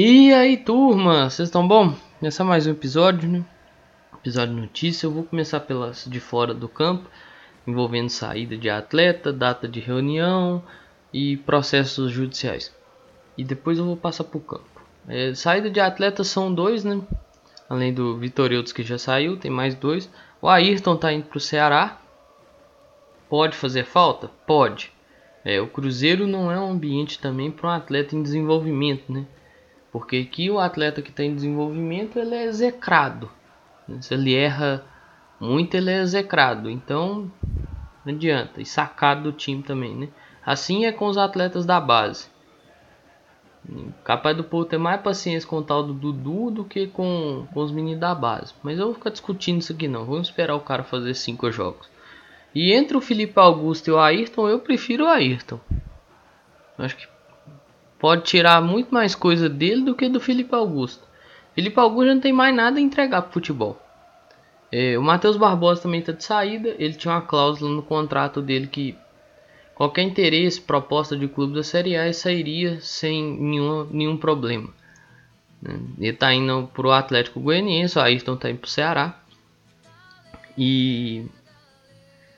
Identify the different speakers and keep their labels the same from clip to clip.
Speaker 1: E aí, turma, vocês estão bom? Começar mais um episódio, né? Episódio notícia. Eu vou começar pelas de fora do campo, envolvendo saída de atleta, data de reunião e processos judiciais. E depois eu vou passar para o campo. É, saída de atleta são dois, né? Além do Vitoreutos que já saiu, tem mais dois. O Ayrton tá indo pro Ceará. Pode fazer falta? Pode. É, o Cruzeiro não é um ambiente também para um atleta em desenvolvimento, né? Porque aqui o atleta que está em desenvolvimento ele é execrado. Se ele erra muito, ele é execrado. Então, não adianta. E sacado do time também, né? Assim é com os atletas da base. Capaz do povo ter mais paciência com o tal do Dudu do que com, com os meninos da base. Mas eu vou ficar discutindo isso aqui não. Vamos esperar o cara fazer cinco jogos. E entre o Felipe Augusto e o Ayrton, eu prefiro o Ayrton. Acho que pode tirar muito mais coisa dele do que do Felipe Augusto. Felipe Augusto não tem mais nada a entregar pro futebol. É, o Matheus Barbosa também está de saída. Ele tinha uma cláusula no contrato dele que qualquer interesse, proposta de clube da Série A sairia sem nenhum, nenhum problema. Né? Ele está indo pro Atlético Goianiense, o Ayrton está indo pro Ceará. E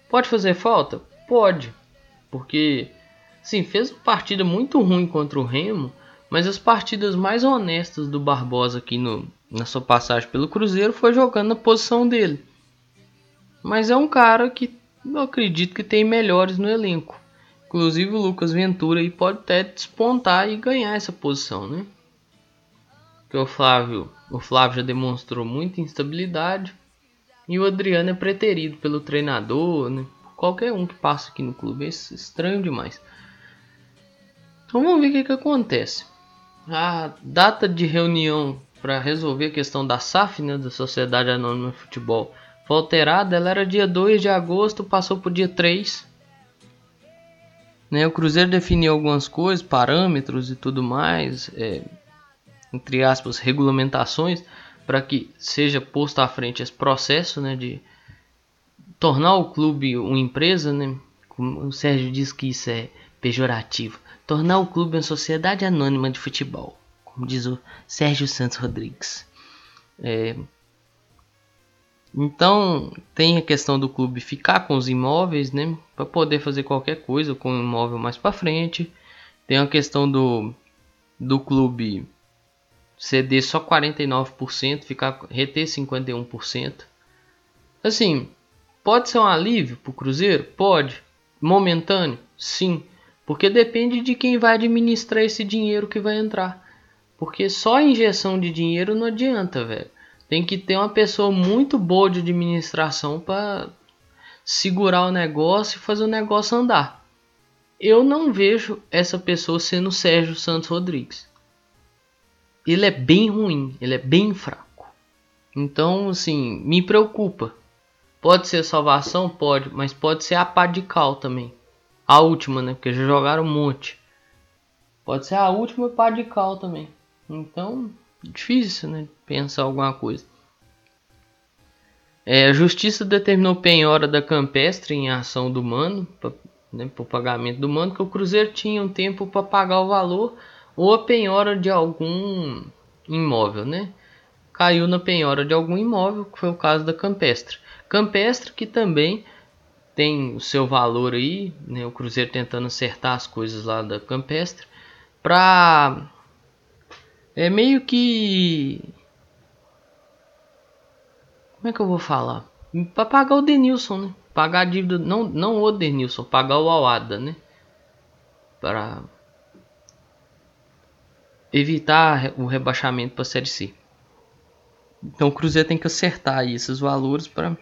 Speaker 1: pode fazer falta? Pode, porque Sim, fez uma partida muito ruim contra o Remo, mas as partidas mais honestas do Barbosa aqui no, na sua passagem pelo Cruzeiro foi jogando na posição dele. Mas é um cara que eu acredito que tem melhores no elenco. Inclusive o Lucas Ventura aí pode até despontar e ganhar essa posição, né? Porque o Flávio, o Flávio já demonstrou muita instabilidade e o Adriano é preterido pelo treinador, né? Qualquer um que passa aqui no clube é estranho demais. Então vamos ver o que, que acontece. A data de reunião para resolver a questão da SAF, né, da Sociedade Anônima de Futebol, foi alterada. Ela era dia 2 de agosto, passou para o dia 3. Né, o Cruzeiro definiu algumas coisas, parâmetros e tudo mais, é, entre aspas, regulamentações, para que seja posto à frente esse processo né, de tornar o clube uma empresa. Né, como o Sérgio diz que isso é pejorativo tornar o clube uma sociedade anônima de futebol, como diz o Sérgio Santos Rodrigues. É, então tem a questão do clube ficar com os imóveis, né, para poder fazer qualquer coisa com o imóvel mais para frente. Tem a questão do do clube ceder só 49%, ficar reter 51%. Assim, pode ser um alívio para o Cruzeiro? Pode. Momentâneo? Sim. Porque depende de quem vai administrar esse dinheiro que vai entrar. Porque só injeção de dinheiro não adianta, velho. Tem que ter uma pessoa muito boa de administração para segurar o negócio e fazer o negócio andar. Eu não vejo essa pessoa sendo Sérgio Santos Rodrigues. Ele é bem ruim, ele é bem fraco. Então, assim, me preocupa. Pode ser salvação? Pode, mas pode ser a pá de cal também. A última, né? Porque já jogaram um monte. Pode ser a última pá de cal também. Então, difícil, né? Pensar alguma coisa. É, a justiça determinou penhora da Campestre em ação do mano, pra, né, por pagamento do mano, que o Cruzeiro tinha um tempo para pagar o valor ou a penhora de algum imóvel, né? Caiu na penhora de algum imóvel, que foi o caso da Campestre. Campestre que também tem o seu valor aí, né? O Cruzeiro tentando acertar as coisas lá da Campestre para é meio que como é que eu vou falar? Para pagar o Denilson, né? Pagar a dívida não não o Denilson, pagar o Awada, né? Para evitar o rebaixamento para a Série C. Então o Cruzeiro tem que acertar esses valores para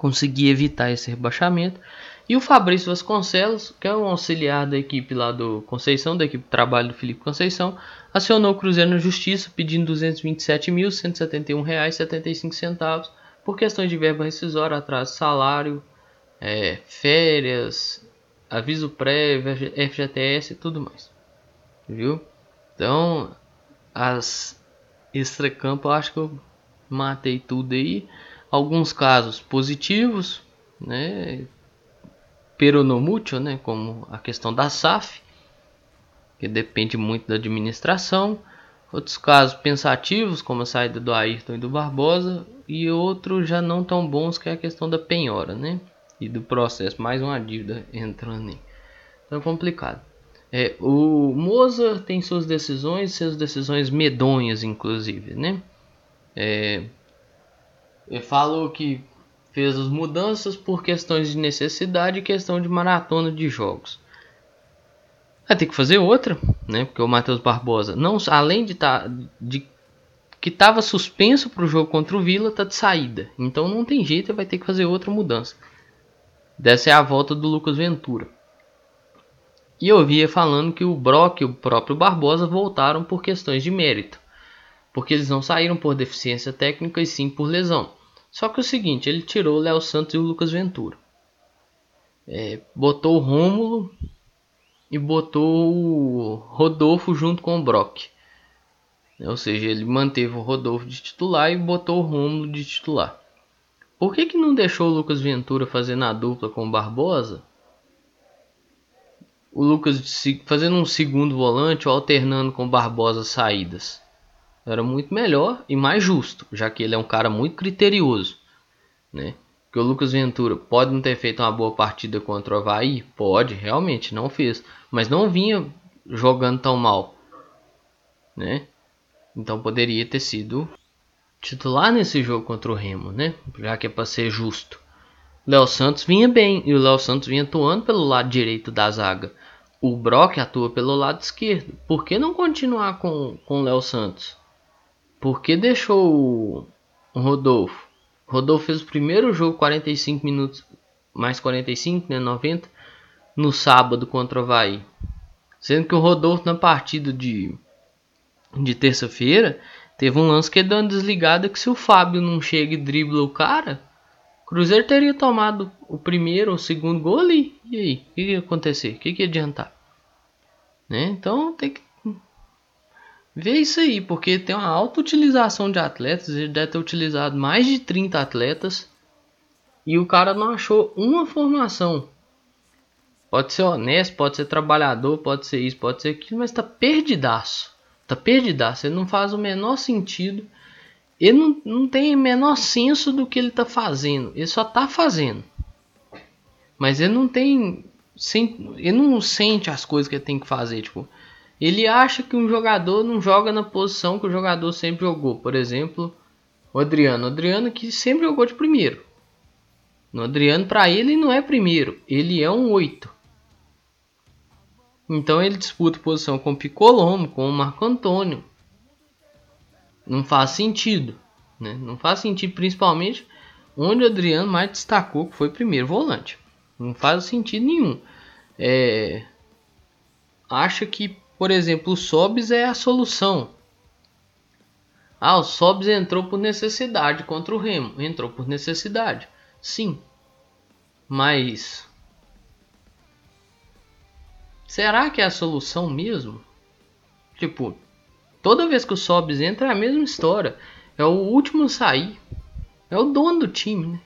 Speaker 1: conseguir evitar esse rebaixamento. E o Fabrício Vasconcelos, que é um auxiliar da equipe lá do Conceição, da equipe de trabalho do Felipe Conceição, acionou o Cruzeiro na Justiça pedindo R$ 227.171,75 por questões de verba rescisória, atraso de salário, é, férias, aviso prévio, FGTS e tudo mais. Viu? Então, as extracampo, acho que eu matei tudo aí alguns casos positivos, né, peronomútil, né, como a questão da SAF, que depende muito da administração, Outros casos pensativos, como a saída do Ayrton e do Barbosa, e outros já não tão bons, que é a questão da penhora, né? E do processo, mais uma dívida entrando aí. Então é complicado. É, o Moza tem suas decisões, suas decisões medonhas, inclusive, né? É, ele falou que fez as mudanças por questões de necessidade e questão de maratona de jogos. Vai ter que fazer outra, né? Porque o Matheus Barbosa, não, além de, tá, de que estava suspenso para o jogo contra o Vila, tá de saída. Então não tem jeito, vai ter que fazer outra mudança. Dessa é a volta do Lucas Ventura. E eu via falando que o Brock e o próprio Barbosa voltaram por questões de mérito. Porque eles não saíram por deficiência técnica e sim por lesão. Só que é o seguinte, ele tirou o Léo Santos e o Lucas Ventura. É, botou o Rômulo e botou o Rodolfo junto com o Brock. Ou seja, ele manteve o Rodolfo de titular e botou o Romulo de titular. Por que, que não deixou o Lucas Ventura fazendo a dupla com o Barbosa? O Lucas fazendo um segundo volante ou alternando com o Barbosa saídas. Era muito melhor e mais justo, já que ele é um cara muito criterioso, né? que o Lucas Ventura pode não ter feito uma boa partida contra o Havaí? Pode, realmente, não fez. Mas não vinha jogando tão mal. Né? Então poderia ter sido titular nesse jogo contra o Remo, né? Já que é para ser justo. Léo Santos vinha bem e o Léo Santos vinha atuando pelo lado direito da zaga. O Brock atua pelo lado esquerdo. Por que não continuar com o Léo Santos? Por que deixou o Rodolfo? Rodolfo fez o primeiro jogo 45 minutos mais 45, né, 90, no sábado contra o Havaí. Sendo que o Rodolfo na partida de, de terça-feira teve um lance que deu uma desligada que se o Fábio não chega e dribla o cara, o Cruzeiro teria tomado o primeiro ou o segundo gol ali. E aí, o que, que ia acontecer? O que, que ia adiantar? Né? Então tem que Vê isso aí, porque tem uma alta utilização de atletas, ele deve ter utilizado mais de 30 atletas e o cara não achou uma formação. Pode ser honesto, pode ser trabalhador, pode ser isso, pode ser aquilo, mas tá perdidaço. Tá perdidaço, ele não faz o menor sentido. Ele não, não tem o menor senso do que ele tá fazendo. Ele só tá fazendo. Mas ele não tem. Ele não sente as coisas que ele tem que fazer. Tipo, ele acha que um jogador não joga na posição que o jogador sempre jogou. Por exemplo, o Adriano. O Adriano que sempre jogou de primeiro. O Adriano, para ele, não é primeiro. Ele é um 8. Então ele disputa posição com o Picolomo, com o Marco Antônio. Não faz sentido. Né? Não faz sentido, principalmente onde o Adriano mais destacou, que foi primeiro volante. Não faz sentido nenhum. É... Acha que por exemplo, o Sobs é a solução. Ah, o Sobs entrou por necessidade contra o Remo. Entrou por necessidade. Sim. Mas. Será que é a solução mesmo? Tipo, toda vez que o Sobs entra é a mesma história. É o último a sair. É o dono do time, né?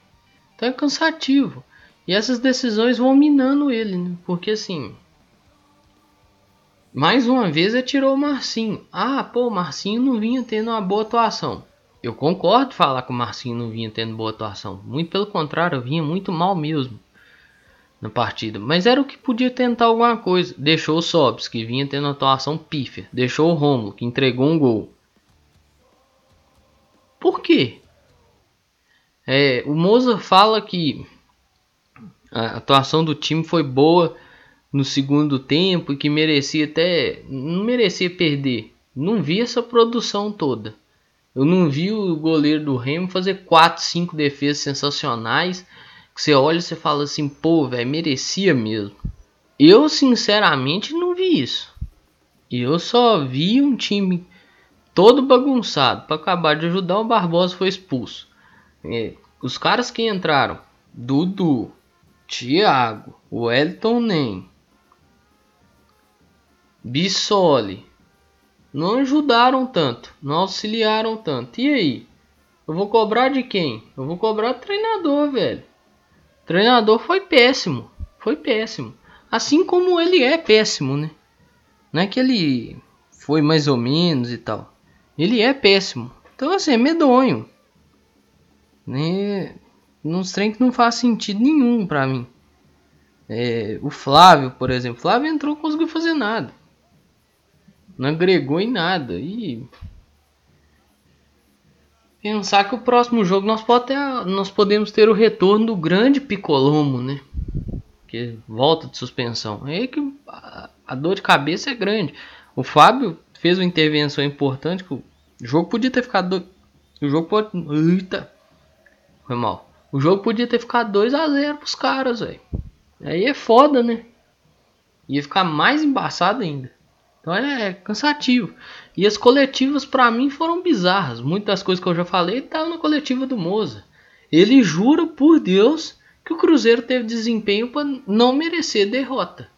Speaker 1: Então é cansativo. E essas decisões vão minando ele, né? Porque assim, mais uma vez atirou o Marcinho. Ah, pô, o Marcinho não vinha tendo uma boa atuação. Eu concordo falar que o Marcinho não vinha tendo boa atuação. Muito pelo contrário, vinha muito mal mesmo na partida. Mas era o que podia tentar alguma coisa. Deixou o Sobs, que vinha tendo uma atuação pífia. Deixou o Romulo, que entregou um gol. Por quê? É, o Moza fala que a atuação do time foi boa no segundo tempo e que merecia até. não merecia perder. Não vi essa produção toda. Eu não vi o goleiro do Remo fazer 4, 5 defesas sensacionais. Que você olha e você fala assim, pô, velho, merecia mesmo. Eu sinceramente não vi isso. Eu só vi um time todo bagunçado. Para acabar de ajudar, o Barbosa foi expulso. É, os caras que entraram, Dudu, Thiago, Wellington Nem, Bissoli não ajudaram tanto, não auxiliaram tanto. E aí? Eu vou cobrar de quem? Eu vou cobrar do treinador, velho. O treinador foi péssimo, foi péssimo. Assim como ele é péssimo, né? Não é que ele foi mais ou menos e tal. Ele é péssimo. Então, assim, é medonho. Né? Nos trem que não faz sentido nenhum para mim. É, o Flávio, por exemplo. Flávio entrou e conseguiu fazer nada. Não agregou em nada. E pensar que o próximo jogo nós, pode ter, nós podemos ter o retorno do grande Picolomo, né? Que volta de suspensão. É aí que a, a dor de cabeça é grande. O Fábio fez uma intervenção importante. Que o jogo podia ter ficado. Do... O jogo pode. Eita! Foi mal. O jogo podia ter ficado 2 a 0 pros caras, velho. Aí é foda, né? Ia ficar mais embaçado ainda. Então é cansativo. E as coletivas para mim foram bizarras. Muitas coisas que eu já falei estavam na coletiva do Moza. Ele jura por Deus que o Cruzeiro teve desempenho para não merecer derrota.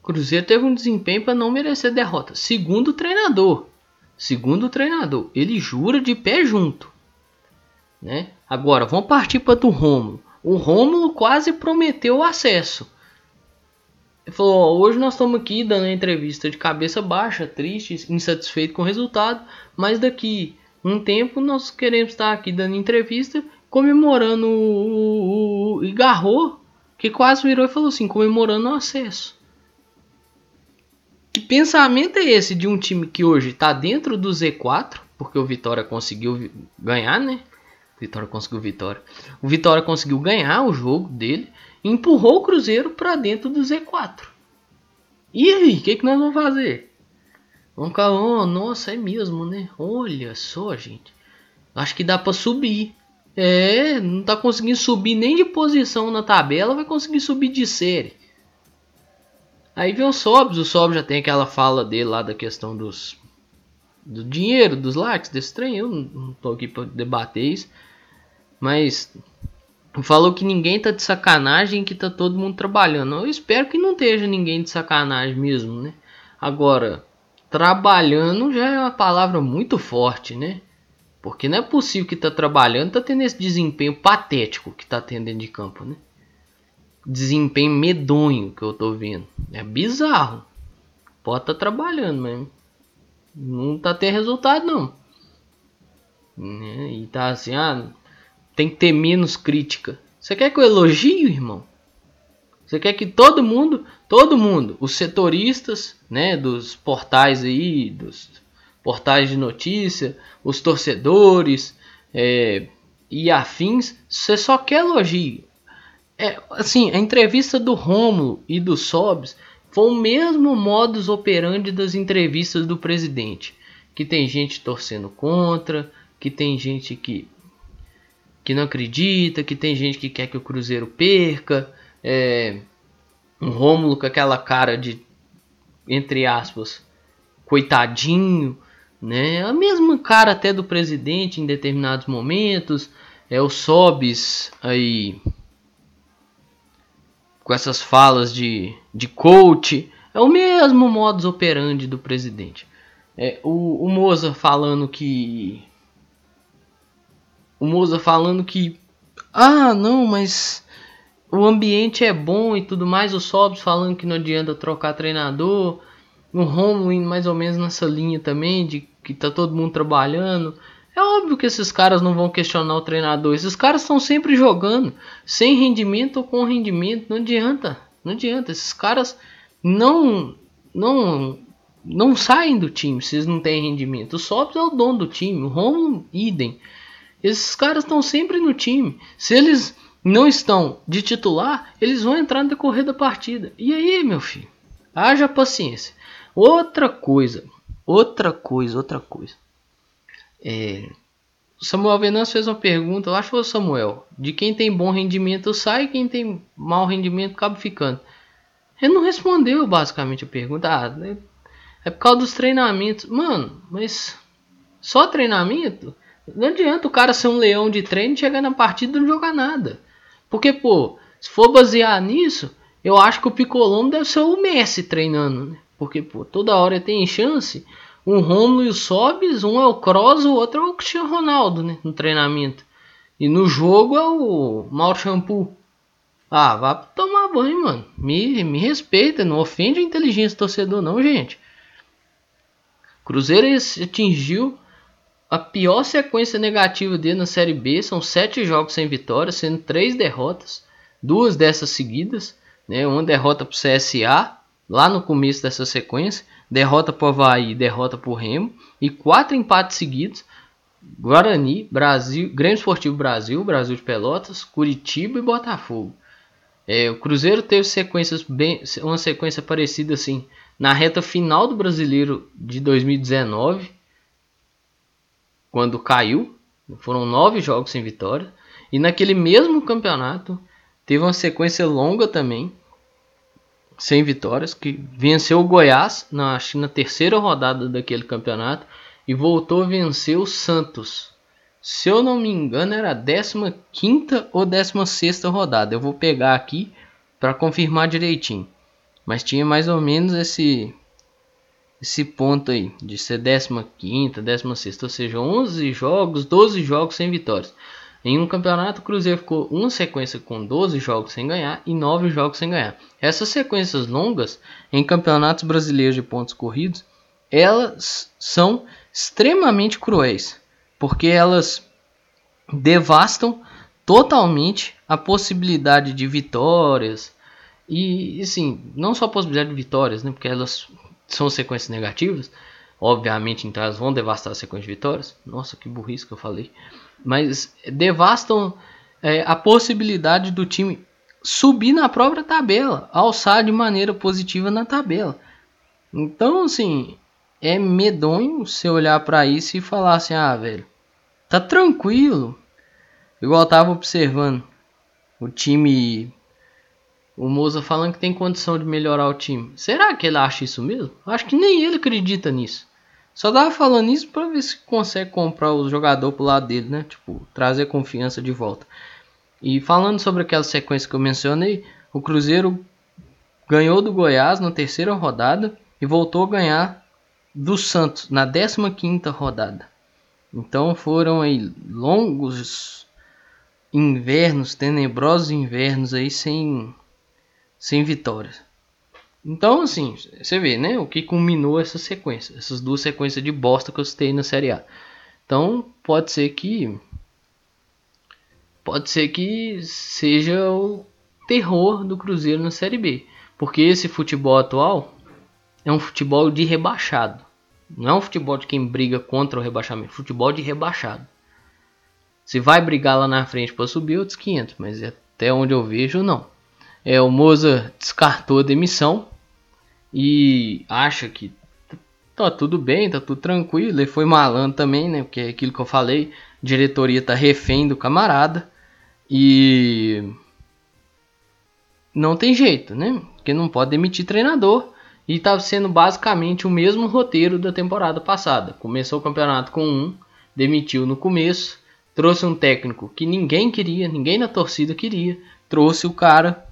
Speaker 1: O Cruzeiro teve um desempenho para não merecer derrota. Segundo o treinador. Segundo o treinador. Ele jura de pé junto. Né? Agora, vamos partir para do Rômulo. O Rômulo quase prometeu o acesso. Ele falou: hoje nós estamos aqui dando a entrevista de cabeça baixa, triste, insatisfeito com o resultado, mas daqui um tempo nós queremos estar aqui dando entrevista comemorando o, o, o Igarro, que quase virou e falou assim: comemorando o acesso. Que pensamento é esse de um time que hoje está dentro do Z4, porque o Vitória conseguiu ganhar, né? Vitória conseguiu vitória. O Vitória conseguiu ganhar o jogo dele empurrou o Cruzeiro para dentro do Z4. E aí, o que, que nós vamos fazer? Vamos ficar, oh, nossa, é mesmo, né? Olha só, gente. Acho que dá para subir. É, não tá conseguindo subir nem de posição na tabela, vai conseguir subir de série. Aí vem o Sobs, o Sobs já tem aquela fala dele lá da questão dos do dinheiro, dos likes, desse trem. Eu não tô aqui para debater isso. Mas falou que ninguém tá de sacanagem, que tá todo mundo trabalhando. Eu espero que não esteja ninguém de sacanagem mesmo, né? Agora, trabalhando já é uma palavra muito forte, né? Porque não é possível que tá trabalhando, tá tendo esse desempenho patético que tá tendo dentro de campo, né? Desempenho medonho que eu tô vendo. É bizarro. Pode tá trabalhando, mas não tá tendo resultado não. Né? E tá assim, ah, tem que ter menos crítica. Você quer que eu elogie, irmão? Você quer que todo mundo, todo mundo, os setoristas, né, dos portais aí, dos portais de notícia, os torcedores é, e afins, você só quer elogio. É, assim, a entrevista do Romulo e do Sobs foi o mesmo modus operandi das entrevistas do presidente, que tem gente torcendo contra, que tem gente que que não acredita, que tem gente que quer que o Cruzeiro perca, é, um Rômulo com aquela cara de, entre aspas, coitadinho, né? A mesma cara até do presidente em determinados momentos, é o Sobis aí com essas falas de, de coach, é o mesmo modus operandi do presidente. É, o, o Moza falando que o Moza falando que ah, não, mas o ambiente é bom e tudo mais, o Sobs falando que não adianta trocar treinador, o Romulo indo mais ou menos nessa linha também de que tá todo mundo trabalhando. É óbvio que esses caras não vão questionar o treinador. Esses caras estão sempre jogando, sem rendimento ou com rendimento. Não adianta, não adianta. Esses caras não não não saem do time se eles não têm rendimento. O Sobs é o dono do time, o Romulo idem. Esses caras estão sempre no time. Se eles não estão de titular, eles vão entrar no decorrer da partida. E aí, meu filho? Haja paciência. Outra coisa, outra coisa, outra coisa. É, o Samuel Venâncio fez uma pergunta, acho que foi o Samuel. De quem tem bom rendimento sai, quem tem mau rendimento acaba ficando. Ele não respondeu basicamente a pergunta. Ah, né? é por causa dos treinamentos. Mano, mas só treinamento? Não adianta o cara ser um leão de treino, chegar na partida e não jogar nada. Porque, pô, se for basear nisso, eu acho que o Picolombo deve ser o Messi treinando, né? Porque, pô, toda hora tem chance. Um Romulo e o Sobis, um é o Kroos, o outro é o Cristiano Ronaldo, né? No treinamento. E no jogo é o Mauro Shampoo. Ah, vá tomar banho, mano. Me, me respeita, não ofende a inteligência do torcedor, não, gente. Cruzeiro atingiu a pior sequência negativa dele na Série B. São sete jogos sem vitória, sendo três derrotas, duas dessas seguidas. Né? Uma derrota para o CSA, lá no começo dessa sequência, derrota para o Havaí, derrota para o Remo, e quatro empates seguidos. Guarani, Brasil, Grêmio Esportivo Brasil, Brasil de Pelotas, Curitiba e Botafogo. É, o Cruzeiro teve sequências bem, uma sequência parecida assim na reta final do Brasileiro de 2019, quando caiu, foram nove jogos sem vitória, e naquele mesmo campeonato teve uma sequência longa também, sem vitórias, que venceu o Goiás na, na terceira rodada daquele campeonato e voltou a vencer o Santos. Se eu não me engano, era a 15 ou 16 rodada. Eu vou pegar aqui para confirmar direitinho. Mas tinha mais ou menos esse esse ponto aí de ser 15, 16, ou seja, 11 jogos, 12 jogos sem vitórias. Em um campeonato, o Cruzeiro ficou uma sequência com 12 jogos sem ganhar e 9 jogos sem ganhar. Essas sequências longas em campeonatos brasileiros de pontos corridos, elas são extremamente cruéis, porque elas devastam totalmente a possibilidade de vitórias e, assim, não só a possibilidade de vitórias, né, porque elas são sequências negativas, obviamente, então elas vão devastar a sequência de vitórias. Nossa, que burrice que eu falei mas devastam é, a possibilidade do time subir na própria tabela, alçar de maneira positiva na tabela. Então, assim, é medonho você olhar para isso e falar assim: ah, velho, tá tranquilo. Igual eu tava observando o time. O Moza falando que tem condição de melhorar o time. Será que ele acha isso mesmo? Acho que nem ele acredita nisso. Só tava falando isso para ver se consegue comprar o jogador pro lado dele, né? Tipo, trazer confiança de volta. E falando sobre aquela sequência que eu mencionei, o Cruzeiro ganhou do Goiás na terceira rodada e voltou a ganhar do Santos na 15ª rodada. Então foram aí longos invernos, tenebrosos invernos aí sem sem vitórias. Então, assim, você vê, né? O que culminou essa sequência, essas duas sequências de bosta que eu citei na Série A. Então, pode ser que. Pode ser que seja o terror do Cruzeiro na Série B. Porque esse futebol atual é um futebol de rebaixado. Não é um futebol de quem briga contra o rebaixamento, é futebol de rebaixado. Se vai brigar lá na frente para subir, outros 500, mas até onde eu vejo, não. É, o Moza descartou a demissão e acha que tá tudo bem, tá tudo tranquilo. Ele foi malandro também, né? Porque é aquilo que eu falei, diretoria tá refém do camarada e não tem jeito, né? Porque não pode demitir treinador e tá sendo basicamente o mesmo roteiro da temporada passada. Começou o campeonato com um, demitiu no começo, trouxe um técnico que ninguém queria, ninguém na torcida queria, trouxe o cara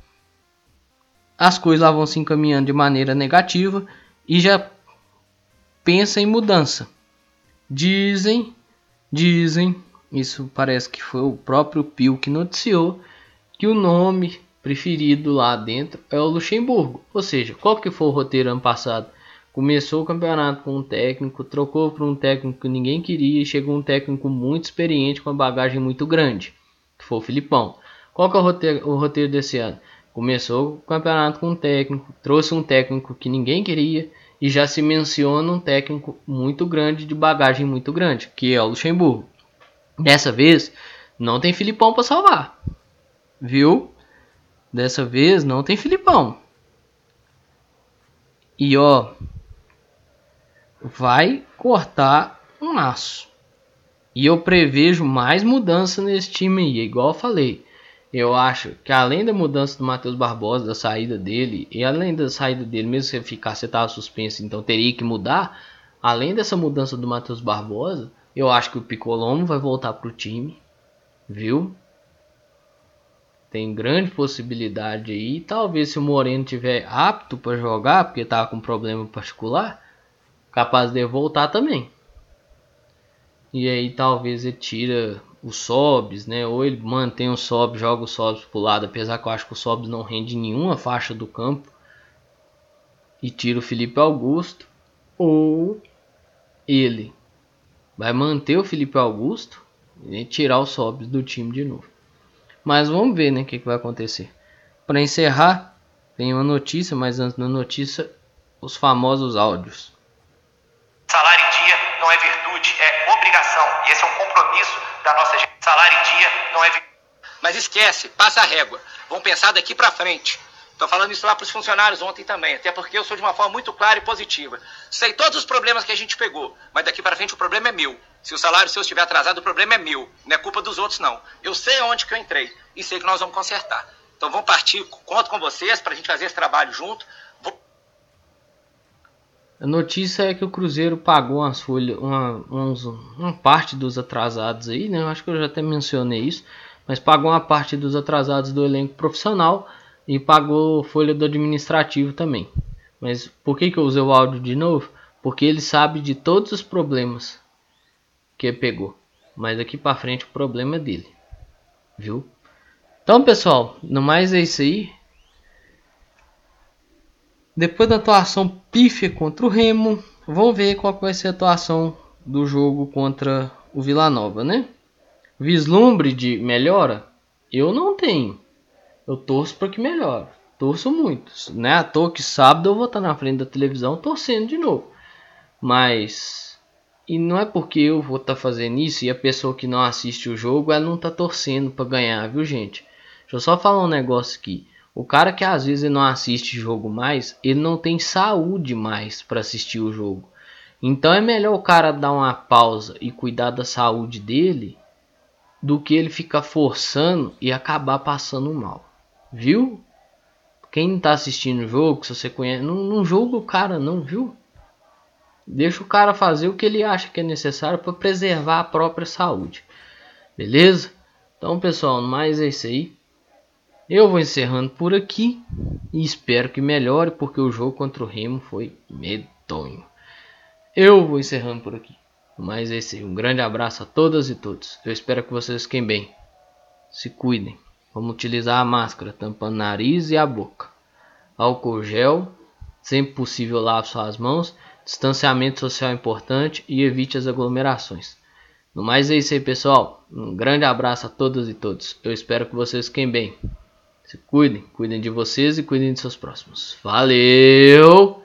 Speaker 1: as coisas lá vão se encaminhando de maneira negativa e já pensa em mudança. Dizem, dizem, isso parece que foi o próprio Pio que noticiou, que o nome preferido lá dentro é o Luxemburgo. Ou seja, qual que foi o roteiro ano passado? Começou o campeonato com um técnico, trocou para um técnico que ninguém queria e chegou um técnico muito experiente com uma bagagem muito grande, que foi o Filipão. Qual que é o roteiro, o roteiro desse ano? Começou o campeonato com um técnico, trouxe um técnico que ninguém queria e já se menciona um técnico muito grande, de bagagem muito grande, que é o Luxemburgo. Dessa vez, não tem Filipão para salvar. Viu? Dessa vez não tem Filipão. E ó, vai cortar um laço. E eu prevejo mais mudança nesse time aí, igual eu falei. Eu acho que além da mudança do Matheus Barbosa, da saída dele, e além da saída dele, mesmo se ficar, você tava suspenso, então teria que mudar. Além dessa mudança do Matheus Barbosa, eu acho que o Picolomo vai voltar pro time, viu? Tem grande possibilidade aí. Talvez se o Moreno tiver apto para jogar, porque tá com problema particular, capaz de voltar também. E aí talvez ele tira os sobs, né? Ou ele mantém o sob, joga o sobs pro lado, apesar que eu acho que o sobs não rende nenhuma faixa do campo. E tira o Felipe Augusto. Ou ele vai manter o Felipe Augusto e tirar o Sobs do time de novo. Mas vamos ver né, o que, que vai acontecer. Para encerrar, tem uma notícia, mas antes da notícia, os famosos áudios.
Speaker 2: Salário em dia não é virtude, é obrigação. E esse é um compromisso da nossa gente. Salário em dia não é. Mas esquece, passa a régua. Vamos pensar daqui para frente. Estou falando isso lá para os funcionários ontem também, até porque eu sou de uma forma muito clara e positiva. Sei todos os problemas que a gente pegou, mas daqui para frente o problema é meu. Se o salário seu estiver atrasado, o problema é meu, não é culpa dos outros não. Eu sei onde que eu entrei e sei que nós vamos consertar. Então vamos partir, conto com vocês para a gente fazer esse trabalho junto.
Speaker 1: A notícia é que o Cruzeiro pagou umas folhas, uma, uma parte dos atrasados aí, né? Eu acho que eu já até mencionei isso, mas pagou uma parte dos atrasados do elenco profissional e pagou folha do administrativo também. Mas por que, que eu usei o áudio de novo? Porque ele sabe de todos os problemas que pegou. Mas daqui para frente o problema é dele. Viu? Então, pessoal, no mais é isso aí. Depois da atuação pífia contra o Remo, vamos ver qual vai ser a atuação do jogo contra o Vila Nova, né? Vislumbre de melhora? Eu não tenho eu torço para que melhore. Torço muito. Né? À toa que sábado eu vou estar na frente da televisão torcendo de novo. Mas. E não é porque eu vou estar fazendo isso e a pessoa que não assiste o jogo ela não está torcendo para ganhar, viu gente? Deixa eu só falar um negócio aqui. O cara que às vezes não assiste jogo mais, ele não tem saúde mais para assistir o jogo. Então é melhor o cara dar uma pausa e cuidar da saúde dele do que ele ficar forçando e acabar passando mal. Viu? Quem tá assistindo o jogo, se você conhece, não, não julga o cara não, viu? Deixa o cara fazer o que ele acha que é necessário para preservar a própria saúde. Beleza? Então, pessoal, mais é isso aí. Eu vou encerrando por aqui e espero que melhore porque o jogo contra o Remo foi medonho. Eu vou encerrando por aqui. Mas é isso aí. Um grande abraço a todas e todos. Eu espero que vocês fiquem bem. Se cuidem. Vamos utilizar a máscara tampando nariz e a boca. Álcool gel, sempre possível lave suas mãos. Distanciamento social importante e evite as aglomerações. No mais é isso aí, pessoal. Um grande abraço a todas e todos. Eu espero que vocês fiquem bem. Se cuidem, cuidem de vocês e cuidem de seus próximos. Valeu!